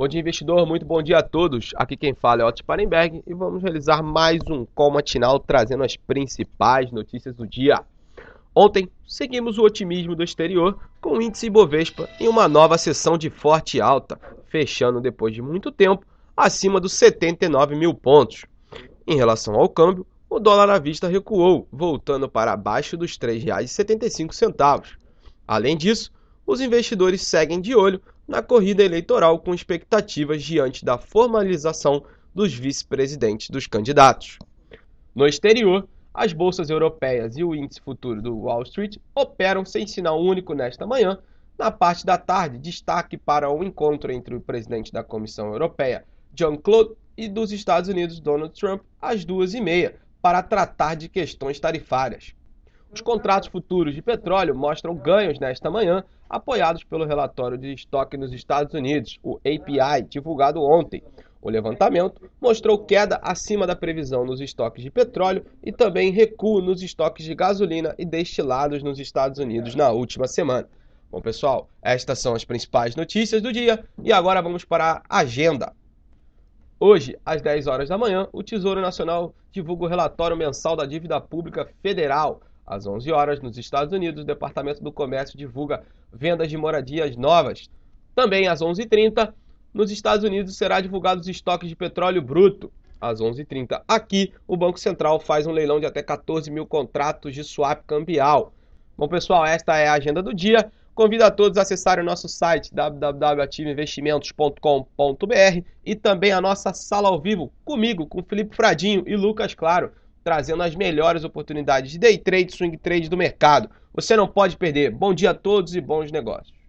Bom dia, investidor. Muito bom dia a todos. Aqui quem fala é Otto Sparenberg e vamos realizar mais um call matinal trazendo as principais notícias do dia. Ontem, seguimos o otimismo do exterior com o índice Ibovespa em uma nova sessão de forte alta, fechando depois de muito tempo acima dos 79 mil pontos. Em relação ao câmbio, o dólar à vista recuou, voltando para abaixo dos R$ 3,75. Além disso, os investidores seguem de olho na corrida eleitoral com expectativas diante da formalização dos vice-presidentes dos candidatos. No exterior, as bolsas europeias e o índice futuro do Wall Street operam sem sinal único nesta manhã. Na parte da tarde, destaque para o encontro entre o presidente da Comissão Europeia, Jean-Claude, e dos Estados Unidos, Donald Trump, às duas e meia, para tratar de questões tarifárias. Os contratos futuros de petróleo mostram ganhos nesta manhã, apoiados pelo relatório de estoque nos Estados Unidos, o API, divulgado ontem. O levantamento mostrou queda acima da previsão nos estoques de petróleo e também recuo nos estoques de gasolina e destilados nos Estados Unidos na última semana. Bom, pessoal, estas são as principais notícias do dia e agora vamos para a agenda. Hoje, às 10 horas da manhã, o Tesouro Nacional divulga o relatório mensal da dívida pública federal. Às 11 horas, nos Estados Unidos, o Departamento do Comércio divulga vendas de moradias novas. Também às 11h30, nos Estados Unidos, será divulgado os estoques de petróleo bruto. Às 11h30, aqui, o Banco Central faz um leilão de até 14 mil contratos de swap cambial. Bom, pessoal, esta é a agenda do dia. Convido a todos a acessarem o nosso site www.ativeinvestimentos.com.br e também a nossa sala ao vivo comigo, com Felipe Fradinho e Lucas Claro trazendo as melhores oportunidades de day trade, swing trade do mercado. Você não pode perder. Bom dia a todos e bons negócios.